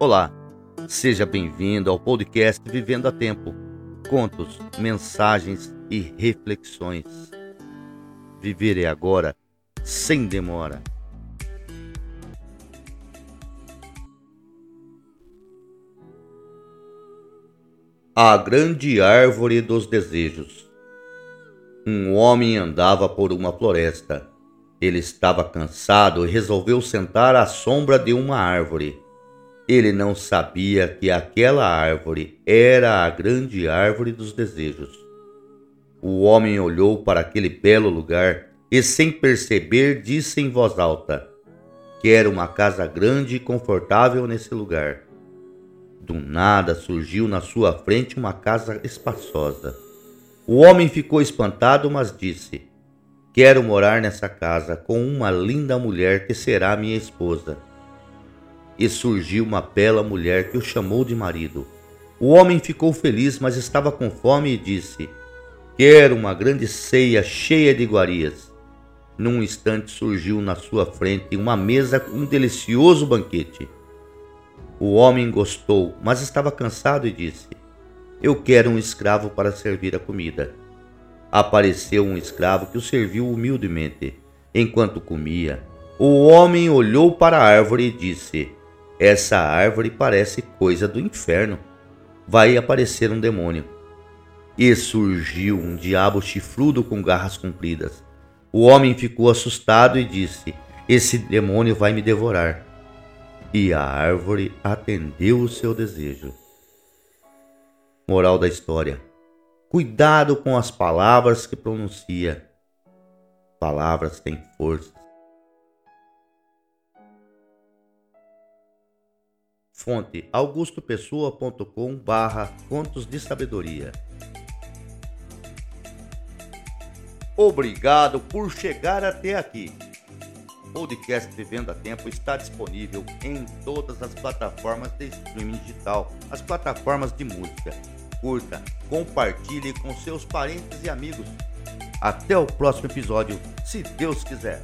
Olá, seja bem-vindo ao podcast Vivendo a Tempo. Contos, mensagens e reflexões. Viver é agora, sem demora. A grande árvore dos desejos. Um homem andava por uma floresta. Ele estava cansado e resolveu sentar à sombra de uma árvore. Ele não sabia que aquela árvore era a grande árvore dos desejos. O homem olhou para aquele belo lugar e, sem perceber, disse em voz alta: Quero uma casa grande e confortável nesse lugar. Do nada surgiu na sua frente uma casa espaçosa. O homem ficou espantado, mas disse: Quero morar nessa casa com uma linda mulher que será minha esposa. E surgiu uma bela mulher que o chamou de marido. O homem ficou feliz, mas estava com fome e disse: Quero uma grande ceia cheia de iguarias. Num instante surgiu na sua frente uma mesa com um delicioso banquete. O homem gostou, mas estava cansado e disse: Eu quero um escravo para servir a comida. Apareceu um escravo que o serviu humildemente. Enquanto comia, o homem olhou para a árvore e disse: Essa árvore parece coisa do inferno. Vai aparecer um demônio. E surgiu um diabo chifrudo com garras compridas. O homem ficou assustado e disse: Esse demônio vai me devorar e a árvore atendeu o seu desejo. Moral da história: Cuidado com as palavras que pronuncia. Palavras têm força. Fonte augustopessoa.com barra Contos de Sabedoria Obrigado por chegar até aqui podcast Vivendo a Tempo está disponível em todas as plataformas de streaming digital, as plataformas de música. Curta, compartilhe com seus parentes e amigos. Até o próximo episódio, se Deus quiser.